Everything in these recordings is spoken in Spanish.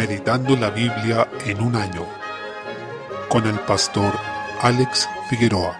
Meditando la Biblia en un año con el pastor Alex Figueroa.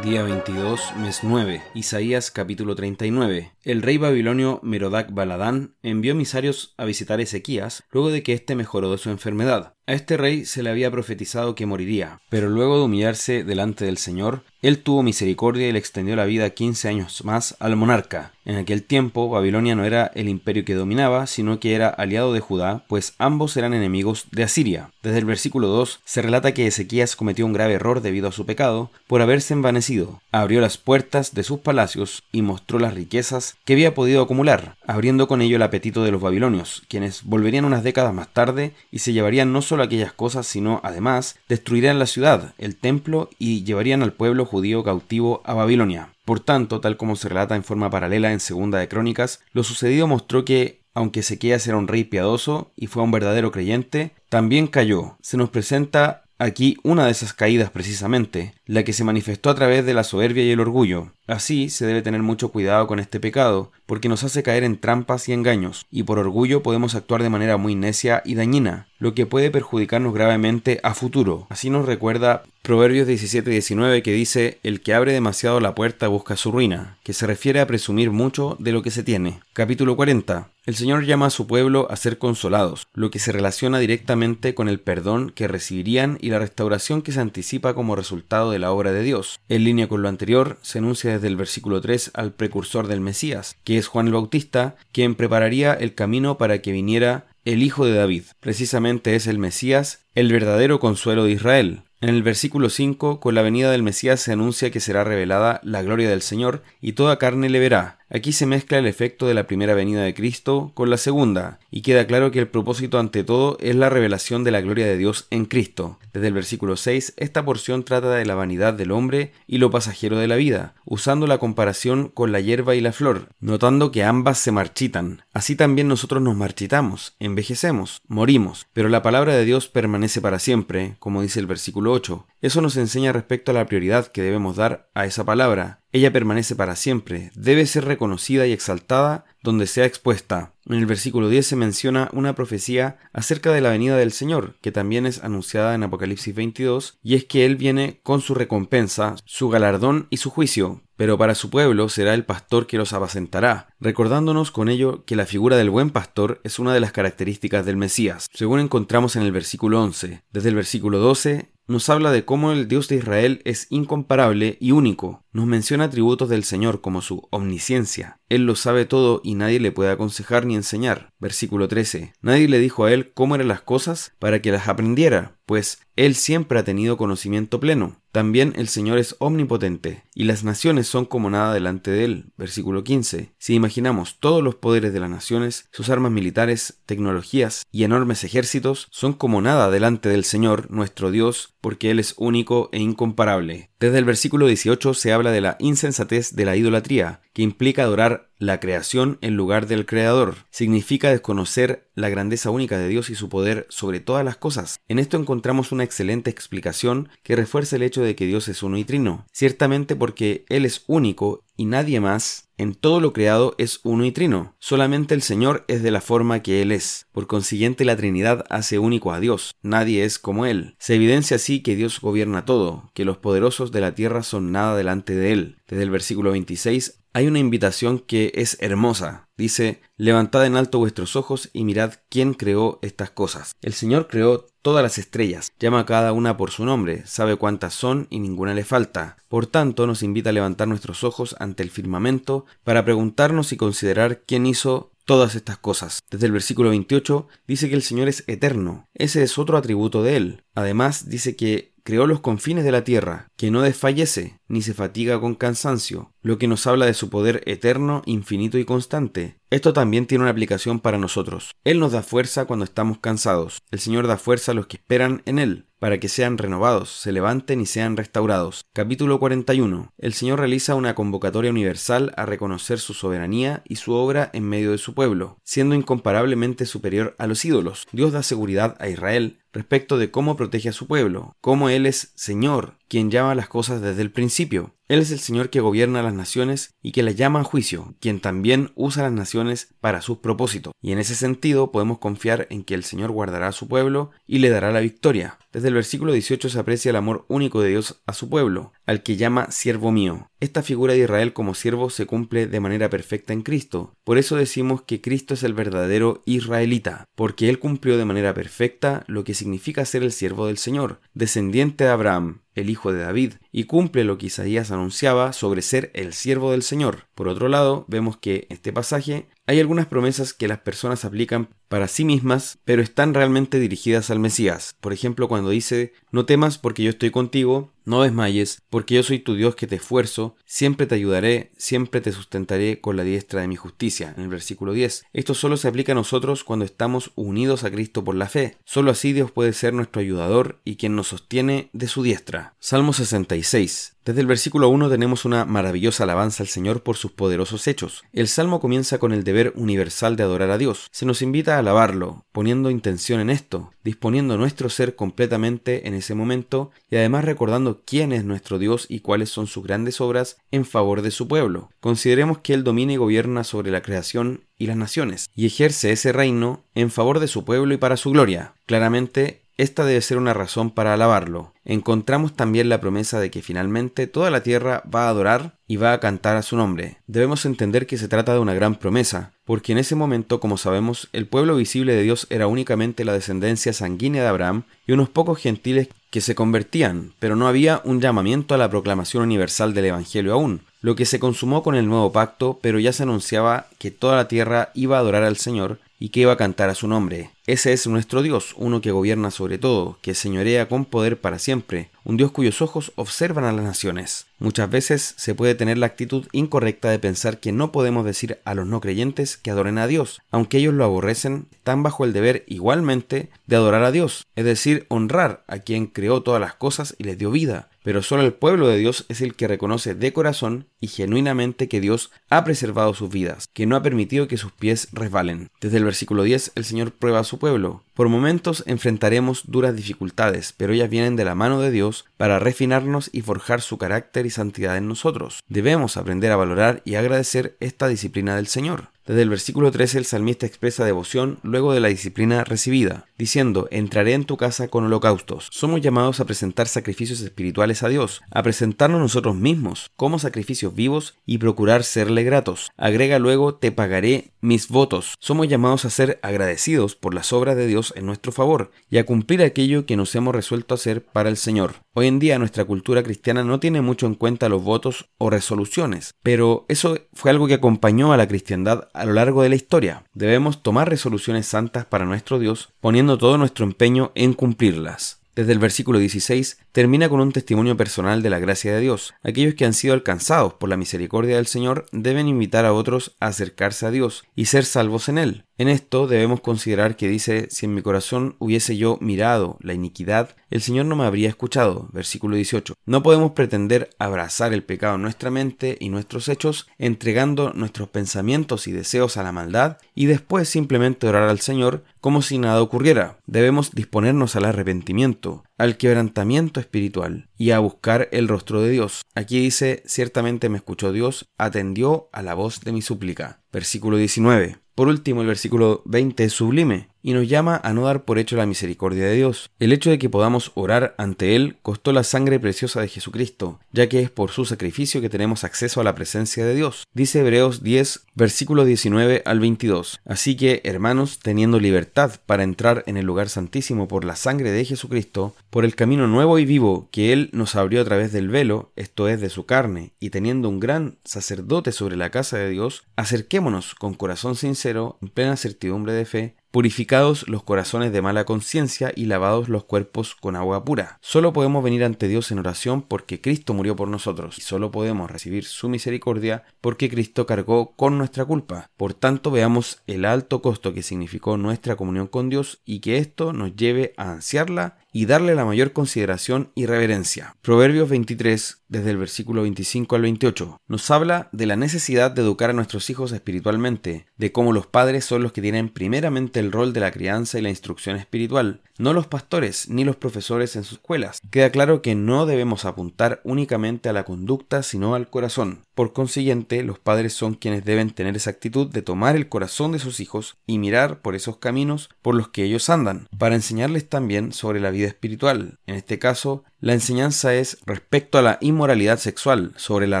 Día 22, mes 9, Isaías capítulo 39. El rey babilonio Merodac Baladán envió emisarios a visitar Ezequías luego de que éste mejoró de su enfermedad. A este rey se le había profetizado que moriría, pero luego de humillarse delante del Señor, él tuvo misericordia y le extendió la vida quince años más al monarca. En aquel tiempo, Babilonia no era el imperio que dominaba, sino que era aliado de Judá, pues ambos eran enemigos de Asiria. Desde el versículo 2 se relata que Ezequías cometió un grave error debido a su pecado por haberse envanecido. Abrió las puertas de sus palacios y mostró las riquezas que había podido acumular, abriendo con ello el apetito de los babilonios, quienes volverían unas décadas más tarde y se llevarían no solo aquellas cosas, sino además destruirían la ciudad, el templo y llevarían al pueblo judío cautivo a Babilonia. Por tanto, tal como se relata en forma paralela en Segunda de Crónicas, lo sucedido mostró que, aunque Ezequías era un rey piadoso y fue un verdadero creyente, también cayó. Se nos presenta aquí una de esas caídas precisamente, la que se manifestó a través de la soberbia y el orgullo. Así se debe tener mucho cuidado con este pecado, porque nos hace caer en trampas y engaños, y por orgullo podemos actuar de manera muy necia y dañina, lo que puede perjudicarnos gravemente a futuro. Así nos recuerda Proverbios 17-19 que dice, el que abre demasiado la puerta busca su ruina, que se refiere a presumir mucho de lo que se tiene. Capítulo 40. El Señor llama a su pueblo a ser consolados, lo que se relaciona directamente con el perdón que recibirían y la restauración que se anticipa como resultado de la obra de Dios. En línea con lo anterior, se anuncia desde el versículo 3 al precursor del Mesías, que es Juan el Bautista, quien prepararía el camino para que viniera el Hijo de David. Precisamente es el Mesías, el verdadero consuelo de Israel. En el versículo 5, con la venida del Mesías se anuncia que será revelada la gloria del Señor y toda carne le verá, Aquí se mezcla el efecto de la primera venida de Cristo con la segunda, y queda claro que el propósito ante todo es la revelación de la gloria de Dios en Cristo. Desde el versículo 6, esta porción trata de la vanidad del hombre y lo pasajero de la vida, usando la comparación con la hierba y la flor, notando que ambas se marchitan. Así también nosotros nos marchitamos, envejecemos, morimos, pero la palabra de Dios permanece para siempre, como dice el versículo 8. Eso nos enseña respecto a la prioridad que debemos dar a esa palabra, ella permanece para siempre, debe ser reconocida y exaltada donde sea expuesta. En el versículo 10 se menciona una profecía acerca de la venida del Señor, que también es anunciada en Apocalipsis 22, y es que Él viene con su recompensa, su galardón y su juicio, pero para su pueblo será el pastor que los apacentará, recordándonos con ello que la figura del buen pastor es una de las características del Mesías, según encontramos en el versículo 11. Desde el versículo 12 nos habla de cómo el Dios de Israel es incomparable y único. Nos menciona atributos del Señor como su omnisciencia. Él lo sabe todo y nadie le puede aconsejar ni enseñar. Versículo 13. Nadie le dijo a él cómo eran las cosas para que las aprendiera, pues él siempre ha tenido conocimiento pleno. También el Señor es omnipotente, y las naciones son como nada delante de él. Versículo 15. Si imaginamos todos los poderes de las naciones, sus armas militares, tecnologías y enormes ejércitos son como nada delante del Señor, nuestro Dios, porque Él es único e incomparable. Desde el versículo 18 se habla de la insensatez de la idolatría, que implica adorar la creación en lugar del creador. Significa desconocer la grandeza única de Dios y su poder sobre todas las cosas. En esto encontramos una excelente explicación que refuerza el hecho de que Dios es uno y trino. Ciertamente porque Él es único y nadie más en todo lo creado es uno y trino. Solamente el Señor es de la forma que Él es. Por consiguiente, la Trinidad hace único a Dios. Nadie es como Él. Se evidencia así que Dios gobierna todo, que los poderosos de la tierra son nada delante de Él. Desde el versículo 26 hay una invitación que es hermosa. Dice, levantad en alto vuestros ojos y mirad quién creó estas cosas. El Señor creó todas las estrellas, llama a cada una por su nombre, sabe cuántas son y ninguna le falta. Por tanto, nos invita a levantar nuestros ojos ante el firmamento para preguntarnos y considerar quién hizo todas estas cosas. Desde el versículo 28 dice que el Señor es eterno. Ese es otro atributo de Él. Además dice que creó los confines de la tierra, que no desfallece, ni se fatiga con cansancio, lo que nos habla de su poder eterno, infinito y constante. Esto también tiene una aplicación para nosotros. Él nos da fuerza cuando estamos cansados. El Señor da fuerza a los que esperan en Él, para que sean renovados, se levanten y sean restaurados. Capítulo 41. El Señor realiza una convocatoria universal a reconocer su soberanía y su obra en medio de su pueblo, siendo incomparablemente superior a los ídolos. Dios da seguridad a Israel respecto de cómo protege a su pueblo, cómo Él es Señor quien llama las cosas desde el principio. Él es el Señor que gobierna las naciones y que las llama a juicio, quien también usa las naciones para sus propósitos. Y en ese sentido podemos confiar en que el Señor guardará a su pueblo y le dará la victoria. Desde el versículo 18 se aprecia el amor único de Dios a su pueblo, al que llama siervo mío. Esta figura de Israel como siervo se cumple de manera perfecta en Cristo. Por eso decimos que Cristo es el verdadero israelita, porque Él cumplió de manera perfecta lo que significa ser el siervo del Señor, descendiente de Abraham, el hijo de David, y cumple lo que Isaías anunciaba sobre ser el siervo del Señor. Por otro lado, vemos que en este pasaje hay algunas promesas que las personas aplican para sí mismas, pero están realmente dirigidas al Mesías. Por ejemplo, cuando dice, no temas porque yo estoy contigo, no desmayes, porque yo soy tu Dios que te esfuerzo, siempre te ayudaré, siempre te sustentaré con la diestra de mi justicia, en el versículo 10. Esto solo se aplica a nosotros cuando estamos unidos a Cristo por la fe. Solo así Dios puede ser nuestro ayudador y quien nos sostiene de su diestra. Salmo 66. Desde el versículo 1 tenemos una maravillosa alabanza al Señor por sus poderosos hechos. El salmo comienza con el deber universal de adorar a Dios. Se nos invita a alabarlo, poniendo intención en esto, disponiendo nuestro ser completamente en ese momento y además recordando quién es nuestro Dios y cuáles son sus grandes obras en favor de su pueblo. Consideremos que Él domina y gobierna sobre la creación y las naciones, y ejerce ese reino en favor de su pueblo y para su gloria. Claramente, esta debe ser una razón para alabarlo. Encontramos también la promesa de que finalmente toda la tierra va a adorar y va a cantar a su nombre. Debemos entender que se trata de una gran promesa, porque en ese momento, como sabemos, el pueblo visible de Dios era únicamente la descendencia sanguínea de Abraham y unos pocos gentiles que se convertían, pero no había un llamamiento a la proclamación universal del Evangelio aún, lo que se consumó con el nuevo pacto, pero ya se anunciaba que toda la tierra iba a adorar al Señor y que iba a cantar a su nombre. Ese es nuestro Dios, uno que gobierna sobre todo, que señorea con poder para siempre, un Dios cuyos ojos observan a las naciones. Muchas veces se puede tener la actitud incorrecta de pensar que no podemos decir a los no creyentes que adoren a Dios, aunque ellos lo aborrecen, están bajo el deber igualmente de adorar a Dios, es decir, honrar a quien creó todas las cosas y les dio vida, pero solo el pueblo de Dios es el que reconoce de corazón y genuinamente que Dios ha preservado sus vidas, que no ha permitido que sus pies resbalen. Desde el versículo 10 el Señor prueba a pueblo. Por momentos enfrentaremos duras dificultades, pero ellas vienen de la mano de Dios para refinarnos y forjar su carácter y santidad en nosotros. Debemos aprender a valorar y agradecer esta disciplina del Señor. Desde el versículo 13 el salmista expresa devoción luego de la disciplina recibida, diciendo, entraré en tu casa con holocaustos. Somos llamados a presentar sacrificios espirituales a Dios, a presentarnos nosotros mismos como sacrificios vivos y procurar serle gratos. Agrega luego, te pagaré mis votos. Somos llamados a ser agradecidos por las obras de Dios en nuestro favor y a cumplir aquello que nos hemos resuelto hacer para el Señor. Hoy en día nuestra cultura cristiana no tiene mucho en cuenta los votos o resoluciones, pero eso fue algo que acompañó a la cristiandad a lo largo de la historia. Debemos tomar resoluciones santas para nuestro Dios, poniendo todo nuestro empeño en cumplirlas. Desde el versículo 16 termina con un testimonio personal de la gracia de Dios. Aquellos que han sido alcanzados por la misericordia del Señor deben invitar a otros a acercarse a Dios y ser salvos en Él. En esto debemos considerar que dice, si en mi corazón hubiese yo mirado la iniquidad, el Señor no me habría escuchado. Versículo 18. No podemos pretender abrazar el pecado en nuestra mente y nuestros hechos, entregando nuestros pensamientos y deseos a la maldad y después simplemente orar al Señor como si nada ocurriera. Debemos disponernos al arrepentimiento, al quebrantamiento espiritual y a buscar el rostro de Dios. Aquí dice, ciertamente me escuchó Dios, atendió a la voz de mi súplica. Versículo 19. Por último, el versículo 20 es sublime y nos llama a no dar por hecho la misericordia de Dios. El hecho de que podamos orar ante Él costó la sangre preciosa de Jesucristo, ya que es por su sacrificio que tenemos acceso a la presencia de Dios. Dice Hebreos 10, versículo 19 al 22. Así que, hermanos, teniendo libertad para entrar en el lugar santísimo por la sangre de Jesucristo, por el camino nuevo y vivo que Él nos abrió a través del velo, esto es de su carne, y teniendo un gran sacerdote sobre la casa de Dios, acerquémonos con corazón sincero, en plena certidumbre de fe, purificados los corazones de mala conciencia y lavados los cuerpos con agua pura. Solo podemos venir ante Dios en oración porque Cristo murió por nosotros y solo podemos recibir su misericordia porque Cristo cargó con nuestra culpa. Por tanto, veamos el alto costo que significó nuestra comunión con Dios y que esto nos lleve a ansiarla y darle la mayor consideración y reverencia. Proverbios 23, desde el versículo 25 al 28, nos habla de la necesidad de educar a nuestros hijos espiritualmente, de cómo los padres son los que tienen primeramente únicamente el rol de la crianza y la instrucción espiritual, no los pastores ni los profesores en sus escuelas. Queda claro que no debemos apuntar únicamente a la conducta, sino al corazón. Por consiguiente, los padres son quienes deben tener esa actitud de tomar el corazón de sus hijos y mirar por esos caminos por los que ellos andan, para enseñarles también sobre la vida espiritual. En este caso, la enseñanza es respecto a la inmoralidad sexual, sobre la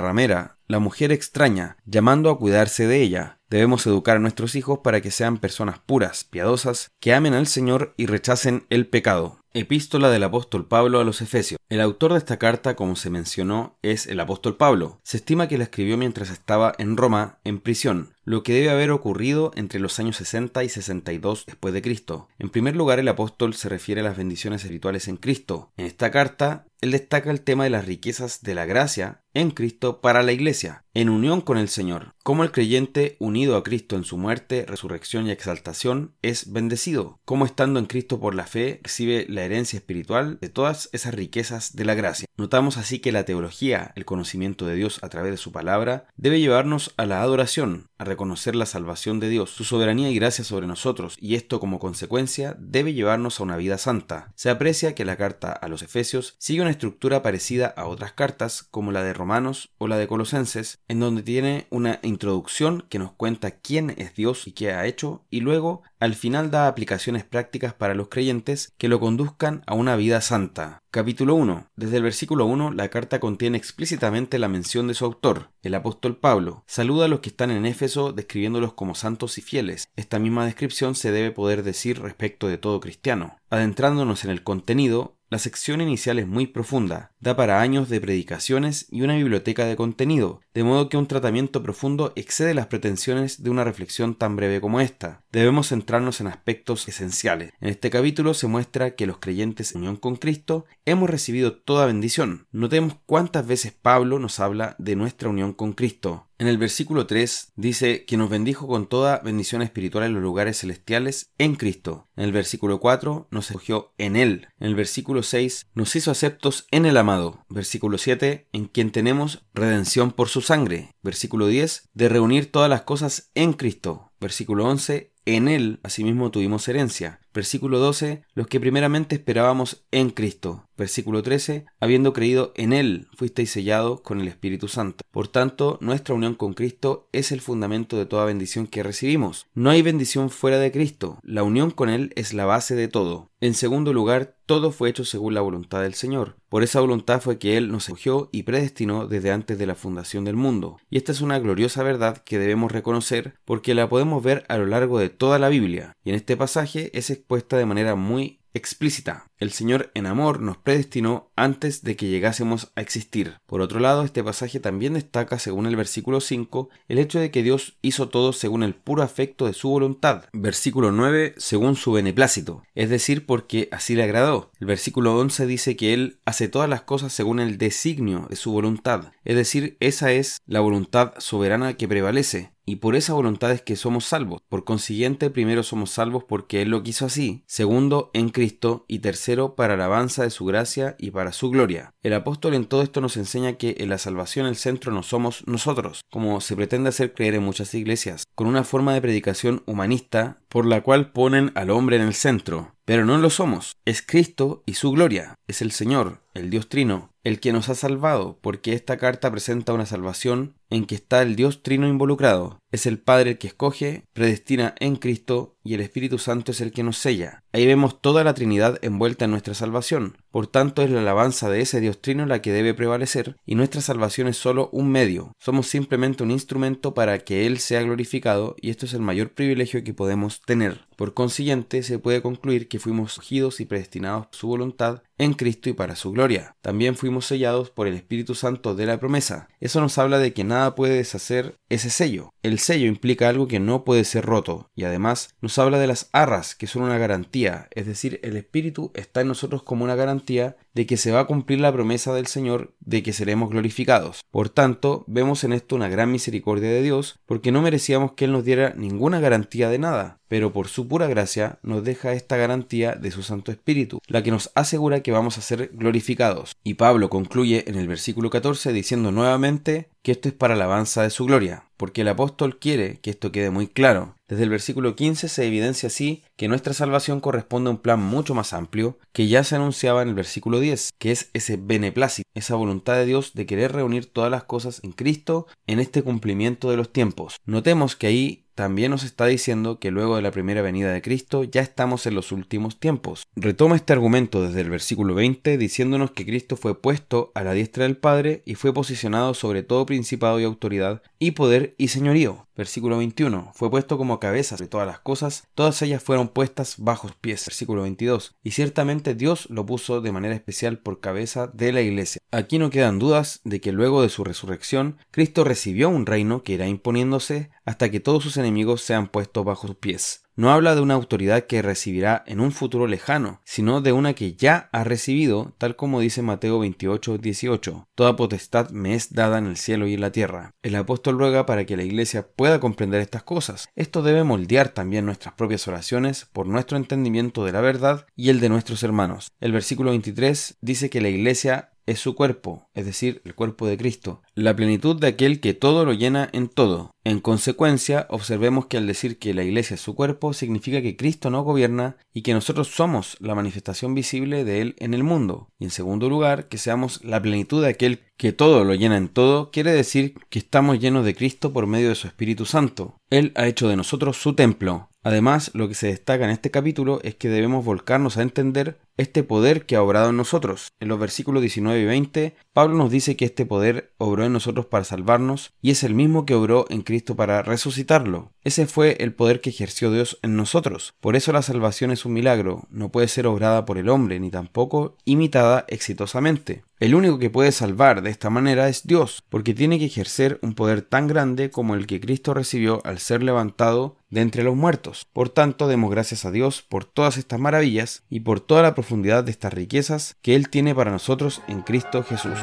ramera, la mujer extraña, llamando a cuidarse de ella. Debemos educar a nuestros hijos para que sean personas puras, piadosas, que amen al Señor y rechacen el pecado. Epístola del apóstol Pablo a los Efesios. El autor de esta carta, como se mencionó, es el apóstol Pablo. Se estima que la escribió mientras estaba en Roma, en prisión, lo que debe haber ocurrido entre los años 60 y 62 después de Cristo. En primer lugar, el apóstol se refiere a las bendiciones espirituales en Cristo. En esta carta, él destaca el tema de las riquezas de la gracia en Cristo para la Iglesia, en unión con el Señor. Como el creyente unido a Cristo en su muerte, resurrección y exaltación es bendecido. Como estando en Cristo por la fe recibe la herencia espiritual de todas esas riquezas de la gracia. Notamos así que la teología, el conocimiento de Dios a través de su palabra, debe llevarnos a la adoración, a reconocer la salvación de Dios, su soberanía y gracia sobre nosotros, y esto como consecuencia debe llevarnos a una vida santa. Se aprecia que la carta a los Efesios sigue una estructura parecida a otras cartas, como la de Romanos o la de Colosenses, en donde tiene una introducción que nos cuenta quién es Dios y qué ha hecho, y luego al final da aplicaciones prácticas para los creyentes que lo conduzcan a una vida santa. Capítulo 1. Desde el versículo 1 la carta contiene explícitamente la mención de su autor, el apóstol Pablo. Saluda a los que están en Éfeso describiéndolos como santos y fieles. Esta misma descripción se debe poder decir respecto de todo cristiano. Adentrándonos en el contenido, la sección inicial es muy profunda, da para años de predicaciones y una biblioteca de contenido, de modo que un tratamiento profundo excede las pretensiones de una reflexión tan breve como esta. Debemos centrarnos en aspectos esenciales. En este capítulo se muestra que los creyentes en unión con Cristo hemos recibido toda bendición. Notemos cuántas veces Pablo nos habla de nuestra unión con Cristo. En el versículo 3 dice que nos bendijo con toda bendición espiritual en los lugares celestiales en Cristo. En el versículo 4 nos escogió en Él. En el versículo 6 nos hizo aceptos en el amado. Versículo 7 en quien tenemos redención por su sangre. Versículo 10 de reunir todas las cosas en Cristo. Versículo 11 en Él asimismo tuvimos herencia. Versículo 12, los que primeramente esperábamos en Cristo. Versículo 13, habiendo creído en Él, fuisteis sellados con el Espíritu Santo. Por tanto, nuestra unión con Cristo es el fundamento de toda bendición que recibimos. No hay bendición fuera de Cristo. La unión con Él es la base de todo. En segundo lugar, todo fue hecho según la voluntad del Señor. Por esa voluntad fue que Él nos escogió y predestinó desde antes de la fundación del mundo. Y esta es una gloriosa verdad que debemos reconocer porque la podemos ver a lo largo de toda la Biblia. Y en este pasaje es expuesta de manera muy explícita. El Señor en amor nos predestinó antes de que llegásemos a existir. Por otro lado, este pasaje también destaca, según el versículo 5, el hecho de que Dios hizo todo según el puro afecto de su voluntad. Versículo 9, según su beneplácito, es decir, porque así le agradó. El versículo 11 dice que Él hace todas las cosas según el designio de su voluntad, es decir, esa es la voluntad soberana que prevalece y por esa voluntad es que somos salvos. Por consiguiente, primero somos salvos porque Él lo quiso así, segundo en Cristo y tercero para alabanza de su gracia y para su gloria. El apóstol en todo esto nos enseña que en la salvación el centro no somos nosotros, como se pretende hacer creer en muchas iglesias, con una forma de predicación humanista por la cual ponen al hombre en el centro. Pero no lo somos. Es Cristo y su gloria. Es el Señor, el Dios Trino, el que nos ha salvado, porque esta carta presenta una salvación en que está el Dios Trino involucrado. Es el Padre el que escoge, predestina en Cristo y el Espíritu Santo es el que nos sella. Ahí vemos toda la Trinidad envuelta en nuestra salvación. Por tanto, es la alabanza de ese Dios Trino la que debe prevalecer y nuestra salvación es solo un medio. Somos simplemente un instrumento para que Él sea glorificado y esto es el mayor privilegio que podemos tener. Por consiguiente, se puede concluir que fuimos ungidos y predestinados su voluntad en Cristo y para su gloria. También fuimos sellados por el Espíritu Santo de la promesa. Eso nos habla de que nada puede deshacer ese sello. El sello implica algo que no puede ser roto y además nos habla de las arras, que son una garantía, es decir, el Espíritu está en nosotros como una garantía de que se va a cumplir la promesa del Señor de que seremos glorificados. Por tanto, vemos en esto una gran misericordia de Dios, porque no merecíamos que Él nos diera ninguna garantía de nada, pero por su pura gracia nos deja esta garantía de su Santo Espíritu, la que nos asegura que vamos a ser glorificados. Y Pablo concluye en el versículo 14 diciendo nuevamente que esto es para alabanza de su gloria, porque el apóstol quiere que esto quede muy claro. Desde el versículo 15 se evidencia así que nuestra salvación corresponde a un plan mucho más amplio que ya se anunciaba en el versículo 10, que es ese beneplácito, esa voluntad de Dios de querer reunir todas las cosas en Cristo en este cumplimiento de los tiempos. Notemos que ahí también nos está diciendo que luego de la primera venida de Cristo ya estamos en los últimos tiempos. Retoma este argumento desde el versículo 20 diciéndonos que Cristo fue puesto a la diestra del Padre y fue posicionado sobre todo principado y autoridad y poder y señorío. Versículo 21. Fue puesto como cabeza de todas las cosas, todas ellas fueron puestas bajo pies. Versículo 22. Y ciertamente Dios lo puso de manera especial por cabeza de la iglesia. Aquí no quedan dudas de que luego de su resurrección, Cristo recibió un reino que irá imponiéndose hasta que todos sus enemigos sean puestos bajo sus pies no habla de una autoridad que recibirá en un futuro lejano, sino de una que ya ha recibido, tal como dice Mateo 28, 18. Toda potestad me es dada en el cielo y en la tierra. El apóstol ruega para que la iglesia pueda comprender estas cosas. Esto debe moldear también nuestras propias oraciones por nuestro entendimiento de la verdad y el de nuestros hermanos. El versículo 23 dice que la iglesia es su cuerpo, es decir, el cuerpo de Cristo, la plenitud de aquel que todo lo llena en todo. En consecuencia, observemos que al decir que la iglesia es su cuerpo, significa que Cristo no gobierna y que nosotros somos la manifestación visible de Él en el mundo. Y en segundo lugar, que seamos la plenitud de aquel que todo lo llena en todo, quiere decir que estamos llenos de Cristo por medio de su Espíritu Santo. Él ha hecho de nosotros su templo. Además, lo que se destaca en este capítulo es que debemos volcarnos a entender este poder que ha obrado en nosotros. En los versículos 19 y 20, Pablo nos dice que este poder obró en nosotros para salvarnos y es el mismo que obró en Cristo para resucitarlo. Ese fue el poder que ejerció Dios en nosotros. Por eso la salvación es un milagro, no puede ser obrada por el hombre ni tampoco imitada exitosamente. El único que puede salvar de esta manera es Dios, porque tiene que ejercer un poder tan grande como el que Cristo recibió al ser levantado de entre los muertos. Por tanto, demos gracias a Dios por todas estas maravillas y por toda la profundidad de estas riquezas que Él tiene para nosotros en Cristo Jesús.